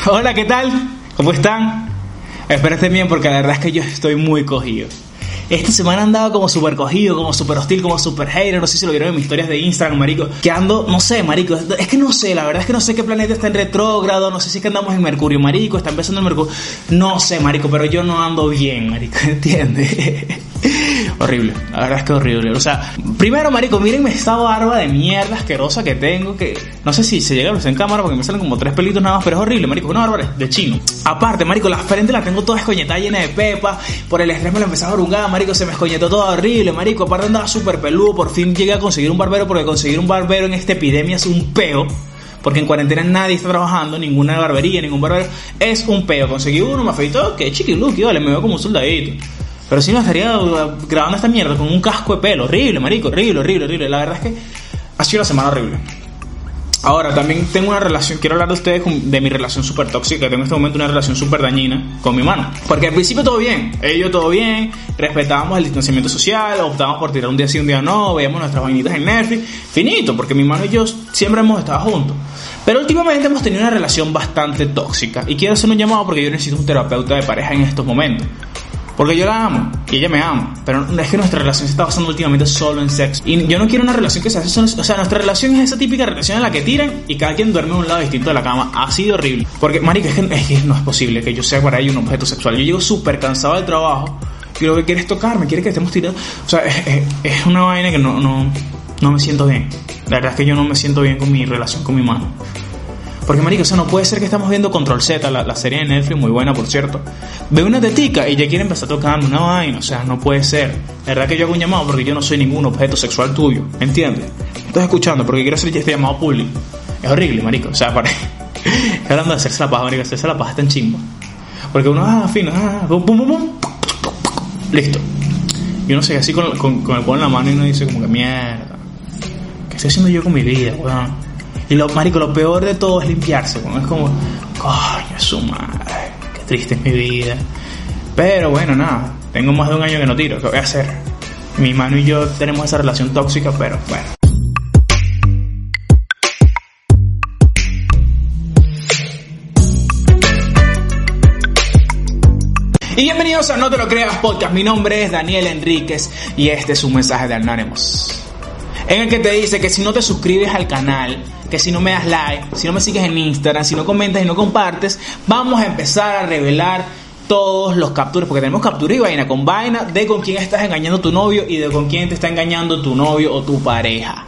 Hola, ¿qué tal? ¿Cómo están? Espero estén bien porque la verdad es que yo estoy muy cogido. Esta semana andaba como súper cogido, como súper hostil, como súper hater. No sé si lo vieron en mis historias de Instagram, marico. Que ando, no sé, marico. Es que no sé, la verdad es que no sé qué planeta está en retrógrado. No sé si es que andamos en Mercurio, marico. Está empezando el Mercurio. No sé, marico, pero yo no ando bien, marico. ¿Entiendes? Horrible, la verdad es que horrible. O sea, primero, marico, mírenme esta barba de mierda asquerosa que tengo, que no sé si se llega a ver en cámara porque me salen como tres pelitos nada más, pero es horrible, marico, una barba de chino. Aparte, marico, la frente la tengo toda escoñetada llena de pepa, por el estrés me la empezaba a arrugar, marico, se me escoñetó todo horrible, marico, aparte andaba súper peludo, por fin llegué a conseguir un barbero, porque conseguir un barbero en esta epidemia es un peo porque en cuarentena nadie está trabajando, ninguna barbería, ningún barbero, es un peo. Conseguí uno, me afeitó, que chiquiluki, vale, me veo como un soldadito. Pero si no estaría grabando esta mierda con un casco de pelo. Horrible, marico. Horrible, horrible, horrible. La verdad es que ha sido una semana horrible. Ahora, también tengo una relación, quiero hablar de ustedes de mi relación súper tóxica. Tengo en este momento una relación súper dañina con mi mano. Porque al principio todo bien, ellos todo bien, respetábamos el distanciamiento social, optábamos por tirar un día sí, un día no, veíamos nuestras vainitas en Netflix, finito, porque mi mano y yo siempre hemos estado juntos. Pero últimamente hemos tenido una relación bastante tóxica y quiero hacer un llamado porque yo necesito un terapeuta de pareja en estos momentos. Porque yo la amo y ella me ama. Pero es que nuestra relación se está basando últimamente solo en sexo. Y yo no quiero una relación que se hace. O sea, nuestra relación es esa típica relación en la que tiran y cada quien duerme en un lado distinto de la cama. Ha sido horrible. Porque, marica, es que, no es posible que yo sea para ella un objeto sexual. Yo llego súper cansado del trabajo y lo que quiere es tocarme, quiere que estemos tirando. O sea, es, una vaina que no, no, no me siento bien. La verdad es que yo no me siento bien con mi relación con mi mano. Porque, marico, o sea, no puede ser que estamos viendo Control Z, la, serie de Netflix, muy buena, por cierto. Veo una tetica y ya quiere empezar a tocarme una vaina, o sea, no puede ser. La verdad que yo hago un llamado porque yo no soy ningún objeto sexual tuyo, ¿me entiendes? Estás escuchando porque quiero hacer este llamado público. Es horrible, marico, o sea, para... hablando de hacerse la paja, marico, hacerse la paja está en chingo. Porque uno, ah, fino, ah, pum, pum, pum, pum, listo. Y uno se así con, con, el pone en la mano y uno dice como que mierda. ¿Qué estoy haciendo yo con mi vida, weón? Y lo, marico, lo peor de todo es limpiarse, es como, coño, su madre, qué triste es mi vida. Pero bueno, nada, tengo más de un año que no tiro, ¿qué voy a hacer? Mi mano y yo tenemos esa relación tóxica, pero bueno. Y bienvenidos a No Te Lo Creas Podcast. Mi nombre es Daniel Enríquez y este es un mensaje de Anonymous. En el que te dice que si no te suscribes al canal, que si no me das like, si no me sigues en Instagram, si no comentas y no compartes, vamos a empezar a revelar todos los capturas, porque tenemos captura y vaina con vaina de con quién estás engañando tu novio y de con quién te está engañando tu novio o tu pareja.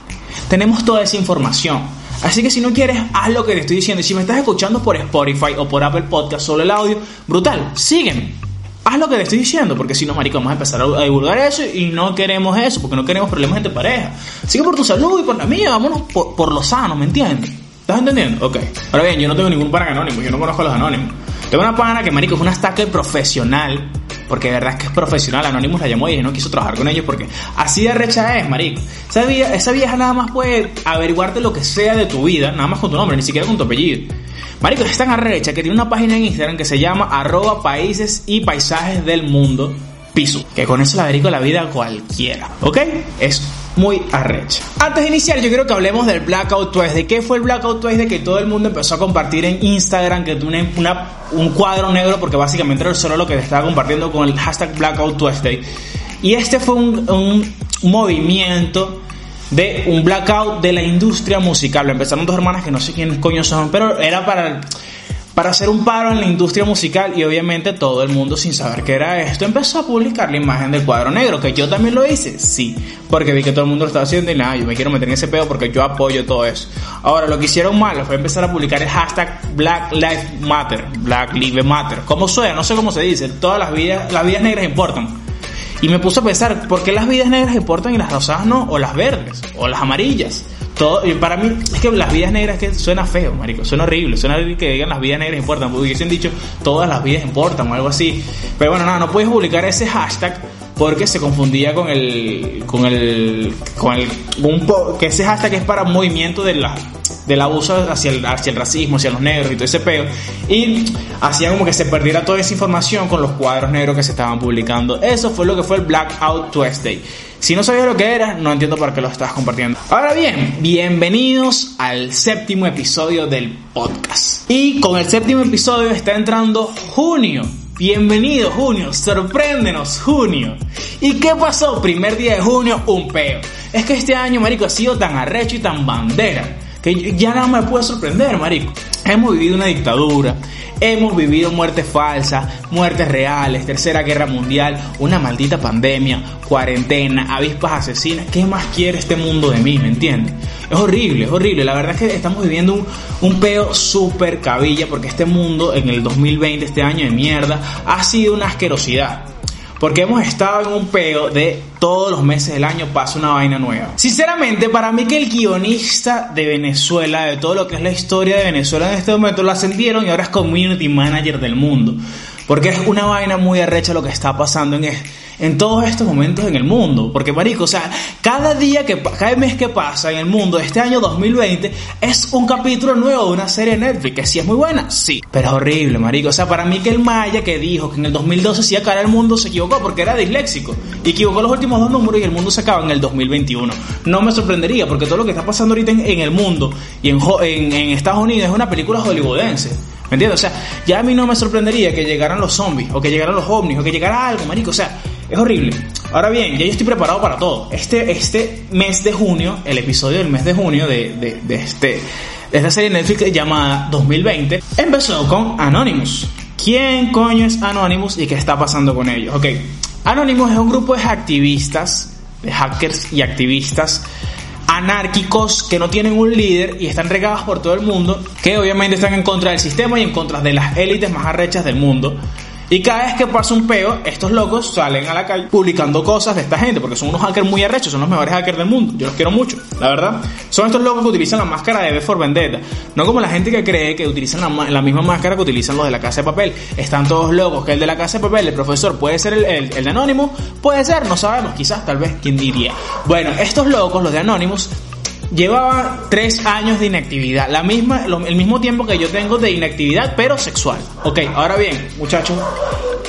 Tenemos toda esa información. Así que si no quieres, haz lo que te estoy diciendo. Y si me estás escuchando por Spotify o por Apple Podcast, solo el audio, brutal, sígueme haz lo que te estoy diciendo, porque si no, marico, vamos a empezar a divulgar eso y no queremos eso, porque no queremos problemas entre pareja. Sigue por tu salud y por la mía, vámonos por, por lo sano, ¿me entiendes? ¿Estás entendiendo? Ok. Ahora bien, yo no tengo ningún pana anónimo, yo no conozco a los anónimos. Tengo una pana que, marico, es una stacker profesional, porque de verdad es que es profesional. Anónimos la llamó y no quiso trabajar con ellos porque así de recha es, marico. Esa vieja, nada más puede averiguarte lo que sea de tu vida, nada más con tu nombre, ni siquiera con tu apellido. Marico, es tan arrecha que tiene una página en Instagram que se llama arroba países y paisajes del mundo piso. Que con eso la dedico la vida cualquiera. ¿Ok? Es muy arrecha. Antes de iniciar, yo quiero que hablemos del Blackout Tuesday. ¿Qué fue el Blackout Tuesday? Que todo el mundo empezó a compartir en Instagram, que una, un cuadro negro, porque básicamente era solo lo que estaba compartiendo con el hashtag Blackout Tuesday. Y este fue un, un movimiento de un blackout de la industria musical. Lo empezaron dos hermanas que no sé quiénes coño son, pero era para, para hacer un paro en la industria musical y obviamente todo el mundo sin saber qué era esto empezó a publicar la imagen del cuadro negro, que yo también lo hice, sí, porque vi que todo el mundo lo estaba haciendo y nada, yo me quiero meter en ese pedo porque yo apoyo todo eso. Ahora, lo que hicieron mal fue empezar a publicar el hashtag Black Lives Matter, Black Lives Matter. ¿Cómo suena? No sé cómo se dice, todas las vidas, las vidas negras importan. Y me puse a pensar, ¿por qué las vidas negras importan y las rosadas no? O las verdes, o las amarillas. Y para mí, es que las vidas negras que suena feo, marico, suena horrible, suena horrible que digan las vidas negras importan, porque hubiesen dicho todas las vidas importan o algo así. Pero bueno, nada, no puedes publicar ese hashtag porque se confundía con el con el con el que ese hashtag es para movimiento de la del abuso hacia el, hacia el racismo, hacia los negros y todo ese peo. Y hacían como que se perdiera toda esa información con los cuadros negros que se estaban publicando. Eso fue lo que fue el Blackout Tuesday. Si no sabías lo que era, no entiendo por qué lo estás compartiendo. Ahora bien, bienvenidos al séptimo episodio del podcast. Y con el séptimo episodio está entrando junio. Bienvenido junio, sorpréndenos junio. ¿Y qué pasó? Primer día de junio, un peo. Es que este año, marico, ha sido tan arrecho y tan bandera que ya nada me puede sorprender, marico. Hemos vivido una dictadura, hemos vivido muertes falsas, muertes reales, tercera guerra mundial, una maldita pandemia, cuarentena, avispas asesinas. ¿Qué más quiere este mundo de mí? ¿Me entiendes? Es horrible, es horrible. La verdad es que estamos viviendo un, un peo súper cabilla porque este mundo en el 2020, este año de mierda, ha sido una asquerosidad. Porque hemos estado en un peo de todos los meses del año pasa una vaina nueva. Sinceramente, para mí que el guionista de Venezuela, de todo lo que es la historia de Venezuela en este momento, lo ascendieron y ahora es community manager del mundo. Porque es una vaina muy arrecha lo que está pasando en, en todos estos momentos en el mundo. Porque, marico, o sea, cada día que, cada mes que pasa en el mundo, este año 2020, es un capítulo nuevo de una serie de Netflix, que sí es muy buena, sí, pero es horrible, marico. O sea, para mí que el Maya que dijo que en el 2012 se iba a acabar el mundo se equivocó porque era disléxico. Y equivocó los últimos dos números y el mundo se acaba en el 2021. No me sorprendería porque todo lo que está pasando ahorita en, el mundo y en, en, en Estados Unidos es una película hollywoodense. ¿Me entiendes? O sea, ya a mí no me sorprendería que llegaran los zombies, o que llegaran los ovnis, o que llegara algo, marico. O sea, es horrible. Ahora bien, ya yo estoy preparado para todo. Este, este mes de junio, el episodio del mes de junio de, de, este, de esta serie Netflix llamada 2020, empezó con Anonymous. ¿Quién coño es Anonymous y qué está pasando con ellos? Ok, Anonymous es un grupo de activistas, de hackers y activistas anárquicos que no tienen un líder y están regados por todo el mundo, que obviamente están en contra del sistema y en contra de las élites más arrechas del mundo. Y cada vez que pasa un peo, estos locos salen a la calle publicando cosas de esta gente, porque son unos hackers muy arrechos, son los mejores hackers del mundo. Yo los quiero mucho, la verdad. Son estos locos que utilizan la máscara de B for Vendetta. No como la gente que cree que utilizan la, misma máscara que utilizan los de la casa de papel. Están todos locos, que el de la casa de papel, el profesor, puede ser el, el, el de puede ser, no sabemos, quizás, tal vez, quién diría. Bueno, estos locos, los de Anonymous, llevaba tres años de inactividad, la misma, el mismo tiempo que yo tengo de inactividad, pero sexual. Ok, ahora bien, muchachos,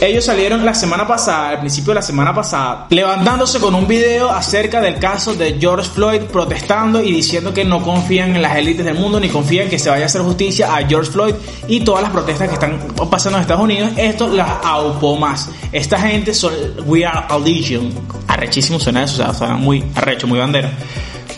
ellos salieron la semana pasada, al principio de la semana pasada, levantándose con un video acerca del caso de George Floyd, protestando y diciendo que no confían en las élites del mundo ni confían que se vaya a hacer justicia a George Floyd y todas las protestas que están pasando en Estados Unidos. Esto las aupó más. Esta gente son We Are a Legion. Arrechísimo suena eso, o sea, suena muy arrecho, muy bandera.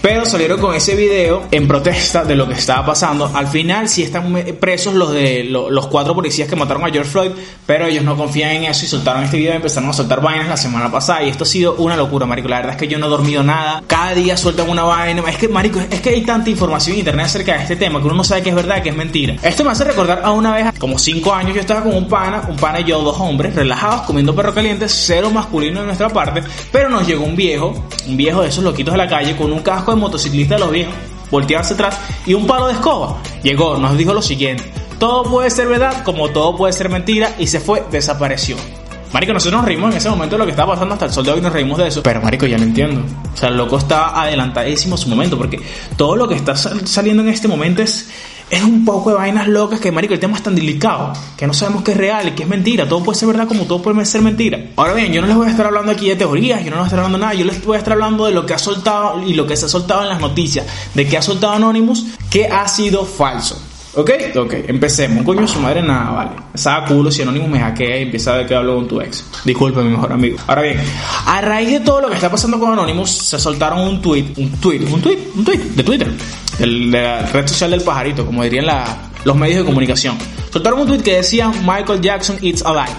Pero salieron con ese video en protesta de lo que estaba pasando. Al final sí están presos los de los cuatro policías que mataron a George Floyd, pero ellos no confían en eso y soltaron este video y empezaron a soltar vainas la semana pasada. Y esto ha sido una locura, marico. La verdad es que yo no he dormido nada. Cada día sueltan una vaina. Es que, marico, es que hay tanta información en internet acerca de este tema que uno no sabe que es verdad, que es mentira. Esto me hace recordar a una vez, como cinco años, yo estaba con un pana, un pana y yo, dos hombres, relajados, comiendo perro caliente, cero masculino de nuestra parte, pero nos llegó un viejo, un viejo de esos loquitos de la calle, con un casco motociclista de los viejos, voltearse atrás y un palo de escoba. Llegó, nos dijo lo siguiente: todo puede ser verdad como todo puede ser mentira y se fue, desapareció. Marico, nosotros nos reímos en ese momento de lo que estaba pasando hasta el sol de hoy, nos reímos de eso. Pero, Marico, ya no entiendo. O sea, el loco está adelantadísimo su momento, porque todo lo que está saliendo en este momento es, es un poco de vainas locas que, Marico, el tema es tan delicado, que no sabemos qué es real y qué es mentira. Todo puede ser verdad como todo puede ser mentira. Ahora bien, yo no les voy a estar hablando aquí de teorías, yo no les voy a estar hablando de nada, yo les voy a estar hablando de lo que ha soltado y lo que se ha soltado en las noticias, de que ha soltado Anonymous, que ha sido falso. ¿Ok? Ok, empecemos. Coño, su madre nada, vale. Estaba culo si Anonymous me hackea y empieza a ver que hablo con tu ex. Disculpe, mi mejor amigo. Ahora bien, a raíz de todo lo que está pasando con Anonymous, se soltaron un tweet, un tweet, un tweet, un tweet de Twitter, de la red social del pajarito, como dirían los medios de comunicación. Soltaron un tweet que decía Michael Jackson it's alive.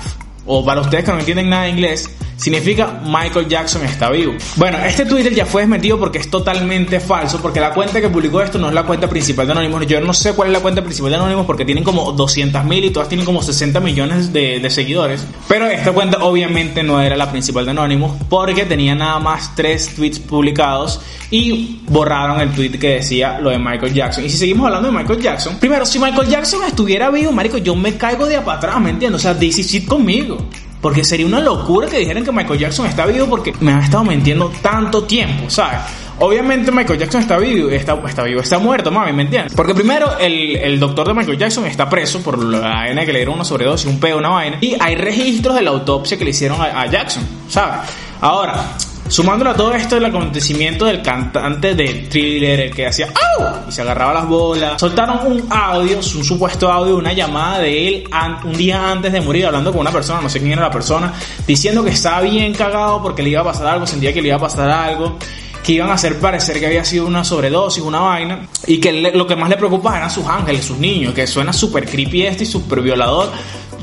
O para ustedes que no entienden nada de inglés, significa Michael Jackson está vivo. Bueno, este Twitter ya fue desmentido porque es totalmente falso, porque la cuenta que publicó esto no es la cuenta principal de Anonymous. Yo no sé cuál es la cuenta principal de Anonymous porque tienen como 200 mil y todas tienen como 60 millones de, seguidores. Pero esta cuenta obviamente no era la principal de Anonymous porque tenía nada más tres tweets publicados y borraron el tweet que decía lo de Michael Jackson. Y si seguimos hablando de Michael Jackson, primero, si Michael Jackson estuviera vivo, marico, yo me caigo de atrás, ¿me entiendes? O sea, this is it conmigo. Porque sería una locura que dijeran que Michael Jackson está vivo porque me han estado mintiendo tanto tiempo, ¿sabes? Obviamente Michael Jackson está vivo, está, está vivo, está muerto, mami, ¿me entiendes? Porque primero el, el doctor de Michael Jackson está preso por la vaina que le dieron una sobredosis, un peo, una vaina. Y hay registros de la autopsia que le hicieron a Jackson, ¿sabes? Ahora, Sumándolo a todo esto, el acontecimiento del cantante de Thriller, el que hacía ¡Au! y se agarraba las bolas, soltaron un audio, un supuesto audio, una llamada de él un día antes de morir, hablando con una persona, no sé quién era la persona, diciendo que estaba bien cagado porque le iba a pasar algo, sentía que le iba a pasar algo que iban a hacer parecer que había sido una sobredosis, una vaina, y que lo que más le preocupaba eran sus ángeles, sus niños, que suena súper creepy este y súper violador.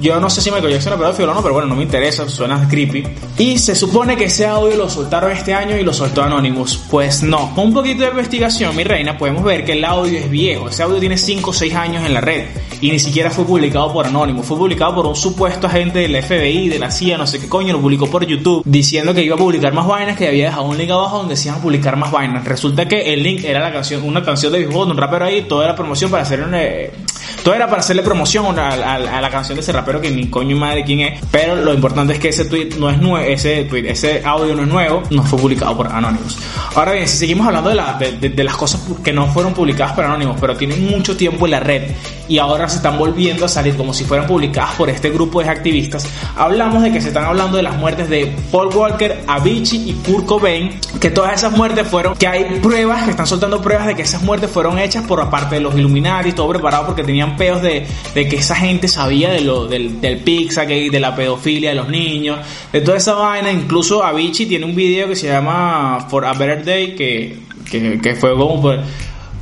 Yo no sé si Michael Jackson era pedófilo o no, pero bueno, no me interesa, suena creepy. Y se supone que ese audio lo soltaron este año y lo soltó Anonymous. Pues no, con un poquito de investigación, mi reina, podemos ver que el audio es viejo. Ese audio tiene 5 o 6 años en la red y ni siquiera fue publicado por Anonymous. Fue publicado por un supuesto agente del FBI, de la CIA, no sé qué coño, lo publicó por YouTube diciendo que iba a publicar más vainas, que había dejado un link abajo donde decían publicar más vainas. Resulta que el link era la canción, una canción de Big un rapero ahí, toda la promoción para hacer una todo era para hacerle promoción a, la canción de ese rapero que ni coño madre quién es. Pero lo importante es que ese tweet no es nuevo, ese tweet, ese audio no es nuevo, no fue publicado por Anonymous. Ahora bien, si seguimos hablando de, de, las cosas que no fueron publicadas por Anonymous, pero tienen mucho tiempo en la red y ahora se están volviendo a salir como si fueran publicadas por este grupo de activistas, hablamos de que se están hablando de las muertes de Paul Walker, Avicii y Kurt Cobain, que todas esas muertes fueron, que hay pruebas, que están soltando pruebas de que esas muertes fueron hechas por aparte de los Illuminati, todo preparado porque tenían peos de, que esa gente sabía del, del Pizzagate, de la pedofilia de los niños, de toda esa vaina. Incluso Avicii tiene un video que se llama For a Better Day, que, que, fue como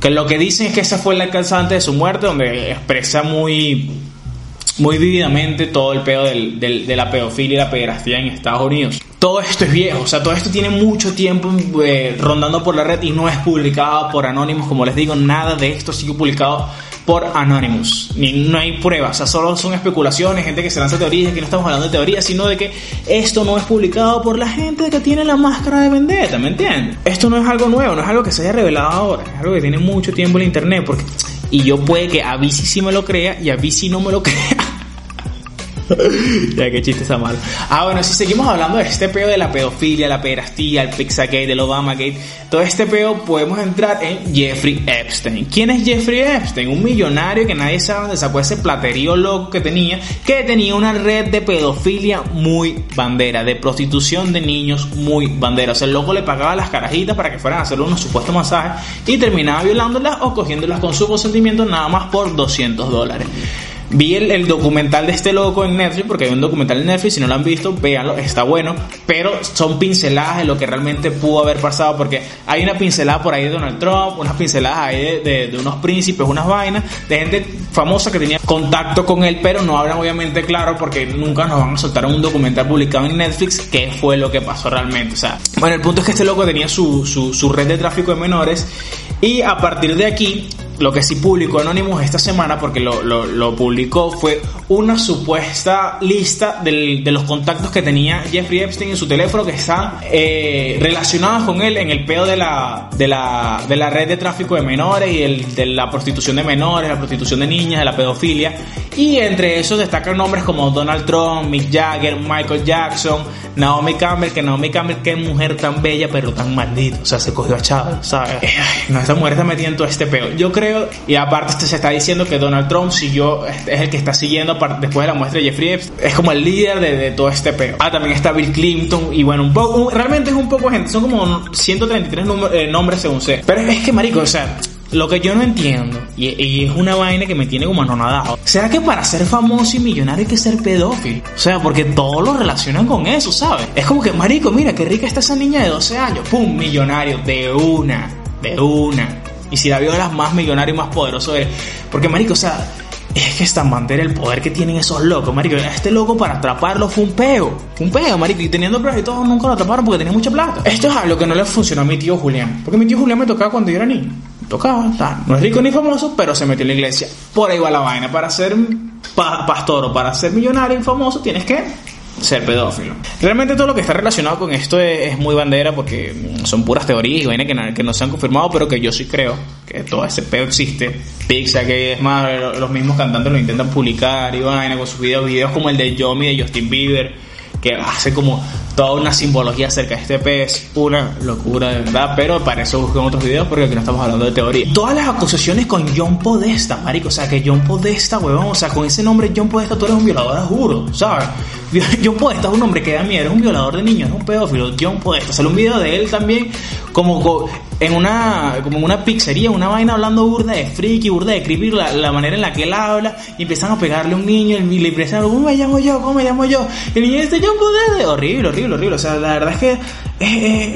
que lo que dicen es que esa fue la causante de su muerte, donde expresa muy muy vividamente todo el pedo de la pedofilia y la pederastía en Estados Unidos. Todo esto es viejo, o sea, todo esto tiene mucho tiempo eh, rondando por la red y no es publicado por Anonymous, como les digo, nada de esto sigue publicado por Anonymous. Ni, no hay pruebas, o sea, solo son especulaciones, gente que se lanza teorías, que no estamos hablando de teorías, sino de que esto no es publicado por la gente que tiene la máscara de vendetta, ¿me entiendes? Esto no es algo nuevo, no es algo que se haya revelado ahora, es algo que tiene mucho tiempo en internet, porque... Y yo puede que a Bici sí me lo crea y a Bici no me lo crea. ya que chiste está mal. Ah, bueno, si seguimos hablando de este peo de la pedofilia, la pederastía, el Pizzagate, el Obamagate, todo este peo, podemos entrar en Jeffrey Epstein. ¿Quién es Jeffrey Epstein? Un millonario que nadie sabe dónde sacó ese platerío loco que tenía, que tenía una red de pedofilia muy bandera, de prostitución de niños muy bandera. O sea, el loco le pagaba las carajitas para que fueran a hacerle unos supuestos masajes y terminaba violándolas o cogiéndolas con su consentimiento nada más por 200 dólares. Vi el, documental de este loco en Netflix, porque hay un documental en Netflix, si no lo han visto, véanlo, está bueno, pero son pinceladas de lo que realmente pudo haber pasado, porque hay una pincelada por ahí de Donald Trump, unas pinceladas ahí de, unos príncipes, unas vainas, de gente famosa que tenía contacto con él, pero no hablan obviamente claro, porque nunca nos van a soltar un documental publicado en Netflix, qué fue lo que pasó realmente. O sea, bueno, el punto es que este loco tenía su, su, su red de tráfico de menores, y a partir de aquí lo que sí publicó Anonymous esta semana, porque lo, lo, publicó, fue una supuesta lista de los contactos que tenía Jeffrey Epstein en su teléfono que están eh, relacionados con él en el pedo de la, de la, de la red de tráfico de menores y el, de la prostitución de menores, la prostitución de niñas, de la pedofilia. Y entre esos destacan nombres como Donald Trump, Mick Jagger, Michael Jackson, Naomi Campbell, que Naomi Campbell, qué mujer tan bella pero tan maldita. O sea, se cogió a Chávez, ¿sabes? no, esta mujer está metida en todo este pedo. Yo creo y aparte este se está diciendo que Donald Trump siguió, es el que está siguiendo después de la muestra de Jeffrey Epstein. Es como el líder de, todo este peo. Ah, también está Bill Clinton y bueno, un poco, realmente es un poco gente, son como 133 eh, nombres según sé. Pero es que, marico, o sea, lo que yo no entiendo, y, es una vaina que me tiene como anonadado, ¿será que para ser famoso y millonario hay que ser pedófilo? O sea, porque todos lo relacionan con eso, ¿sabes? Es como que, marico, mira, qué rica está esa niña de 12 años, ¡pum! Millonario, de una, de una. Y si la violas, más millonario y más poderoso eres. Porque, marico, o sea, es que esta bandera, el poder que tienen esos locos, marico. Este loco para atraparlo fue un peo. un peo, marico. Y teniendo pruebas y todo, nunca lo atraparon porque tenía mucha plata. Esto es algo que no le funcionó a mi tío Julián. Porque mi tío Julián me tocaba cuando yo era niño. Tocaba, no es rico ni famoso, pero se metió en la iglesia. Por ahí va la vaina. Para ser pastor o para ser millonario y famoso, tienes que ser pedófilo. Realmente todo lo que está relacionado con esto es, muy bandera porque son puras teorías y vainas que, que, no se han confirmado, pero que yo sí creo que todo ese pedo existe. Pixar, que es más, los mismos cantantes lo intentan publicar y vaina con sus videos, videos como el de Yomi de Justin Bieber, que hace como toda una simbología acerca de este pez, una locura de verdad, pero para eso busquen otros videos porque aquí no estamos hablando de teoría. Todas las acusaciones con John Podesta, marico, o sea, que John Podesta, huevón, o sea, con ese nombre John Podesta tú eres un violador, juro, ¿sabes? John Podesta es un hombre que da miedo, es un violador de niños, es un pedófilo, John Podesta. Sale un video de él también como en una como en una pizzería, una vaina hablando burda de friki, burda de creepy, la, manera en la que él habla, y empiezan a pegarle a un niño, y le empiezan ¿cómo me llamo yo? ¿Cómo me llamo yo? Y el niño dice, John Podesta, horrible, horrible, horrible. O sea, la verdad es que... Eh,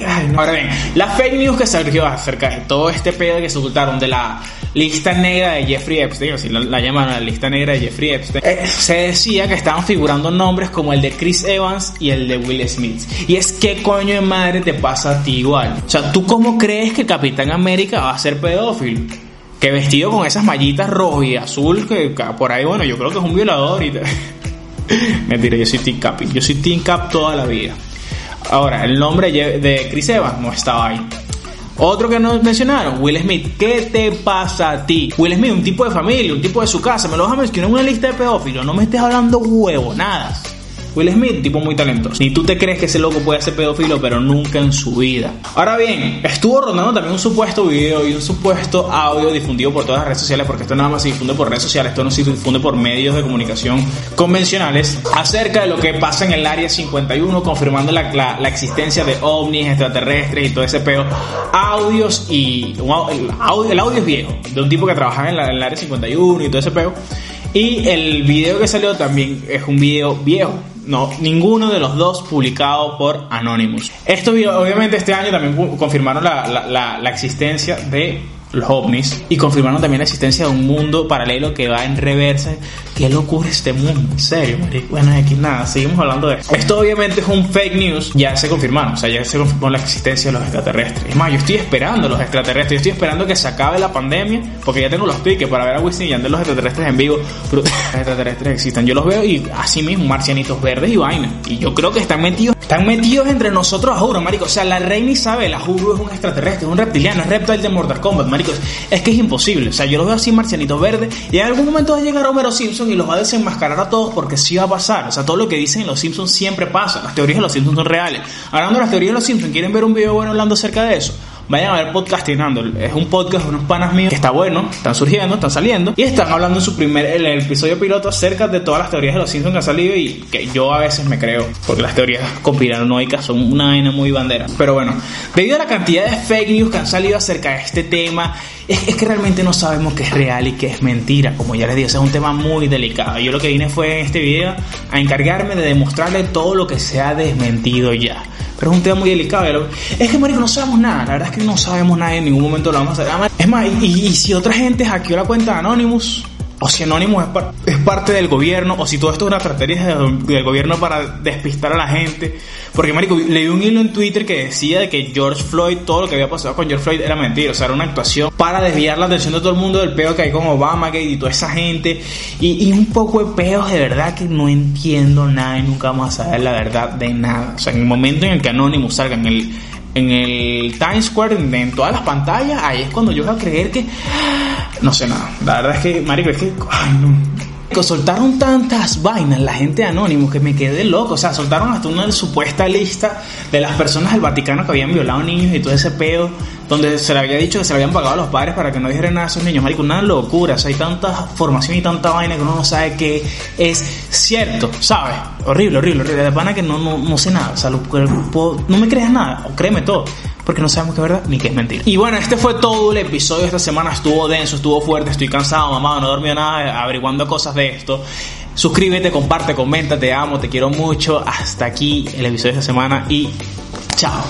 eh, Ahora bien, la fake news que salió acerca de todo este pedo que se ocultaron de la lista negra de Jeffrey Epstein, si la, la llaman la lista negra de Jeffrey Epstein, eh, se decía que estaban figurando nombres como el de Chris Evans y el de Will Smith. Y es que coño de madre te pasa a ti igual. O sea, ¿tú cómo crees que Capitán América va a ser pedófilo? Que vestido con esas mallitas rojo y azul, que por ahí, bueno, yo creo que es un violador y... Mentira, yo soy Team Cap. Yo soy Team Cap toda la vida. Ahora, el nombre de Chris Evans no estaba ahí. Otro que nos mencionaron, Will Smith. ¿Qué te pasa a ti? Will Smith, un tipo de familia, un tipo de su casa. Me lo vas a mencionar en una lista de pedófilos. No me estés hablando huevo, nada. Will Smith, tipo muy talentoso. Ni tú te crees que ese loco puede ser pedófilo, pero nunca en su vida. Ahora bien, estuvo rondando también un supuesto video y un supuesto audio difundido por todas las redes sociales, porque esto nada más se difunde por redes sociales, esto no se difunde por medios de comunicación convencionales, acerca de lo que pasa en el área 51, confirmando la, la, existencia de ovnis extraterrestres y todo ese peo. Audios y. el, audio, el audio es viejo, de un tipo que trabajaba en, en el área 51 y todo ese peo. Y el video que salió también es un video viejo. No, ninguno de los dos publicado por Anonymous. Esto obviamente este año también confirmaron la, la, la existencia de los ovnis y confirmaron también la existencia de un mundo paralelo que va en reversa. ¿Qué le ocurre a este mundo? En serio, Bueno, aquí nada, seguimos hablando de esto. Esto obviamente es un fake news, ya se confirmaron, o sea, ya se confirmó la existencia de los extraterrestres. Es más, yo estoy esperando los extraterrestres, yo estoy esperando que se acabe la pandemia, porque ya tengo los tickets para ver a Wisin y Yandel los extraterrestres en vivo. Pero los extraterrestres existen, yo los veo y así mismo, marcianitos verdes y vaina. Y yo creo que están metidos, están metidos entre nosotros, juro, marico. O sea, la reina Isabel, juro, es un extraterrestre, es un reptiliano, es reptil de Mortal Kombat, marico es que es imposible. O sea, yo lo veo así marcianitos verdes y en algún momento va a llegar Homero Simpson y los va a desenmascarar a todos porque sí va a pasar. O sea, todo lo que dicen los Simpsons siempre pasa. Las teorías de los Simpsons son reales. Hablando de las teorías de los Simpsons, ¿quieren ver un video bueno hablando acerca de eso? Vayan a ver podcastinando. Es un podcast de unos panas míos que está bueno, están surgiendo, están saliendo y están hablando en su primer el, episodio piloto acerca de todas las teorías de los Simpsons que han salido y que yo a veces me creo, porque las teorías conspiranoicas son una vaina muy bandera. Pero bueno, debido a la cantidad de fake news que han salido acerca de este tema, es, que realmente no sabemos qué es real y qué es mentira. Como ya les digo, es un tema muy delicado. Yo lo que vine fue en este video a encargarme de demostrarle todo lo que se ha desmentido ya. Pero es un tema muy delicado. Es que, marico, no sabemos nada. La verdad es que no sabemos nada. En ningún momento lo vamos a hacer. Es más, y, y si otra gente hackeó la cuenta de Anonymous, o si Anonymous es, parte del gobierno, o si todo esto es una estrategia del, gobierno para despistar a la gente. Porque, marico, leí un hilo en Twitter que decía de que George Floyd, todo lo que había pasado con George Floyd era mentira, o sea, era una actuación para desviar la atención de todo el mundo del peo que hay con Obama y toda esa gente. Y, un poco de peos de verdad que no entiendo nada y nunca vamos a saber la verdad de nada. O sea, en el momento en el que Anonymous salga en el, en Times Square, en todas las pantallas, ahí es cuando yo voy a creer que no sé nada. La verdad es que, marico, es que, ay, no. Soltaron tantas vainas la gente de que me quedé loco. O sea, soltaron hasta una supuesta lista de las personas del Vaticano que habían violado niños y todo ese pedo, donde se le había dicho que se le habían pagado a los padres para que no dijeran nada a esos niños. Marico, una locura. O sea, hay tanta formación y tanta vaina que uno no sabe que es cierto, ¿sabes? Horrible, horrible, horrible. De pana que no, no, no sé nada. O sea, no me creas nada, o créeme todo porque no sabemos qué es verdad ni qué es mentira. Y bueno, este fue todo el episodio esta semana. Estuvo denso, estuvo fuerte, estoy cansado, mamá, no he dormido nada averiguando cosas de esto. Suscríbete, comparte, comenta, te amo, te quiero mucho. Hasta aquí el episodio de esta semana y chao.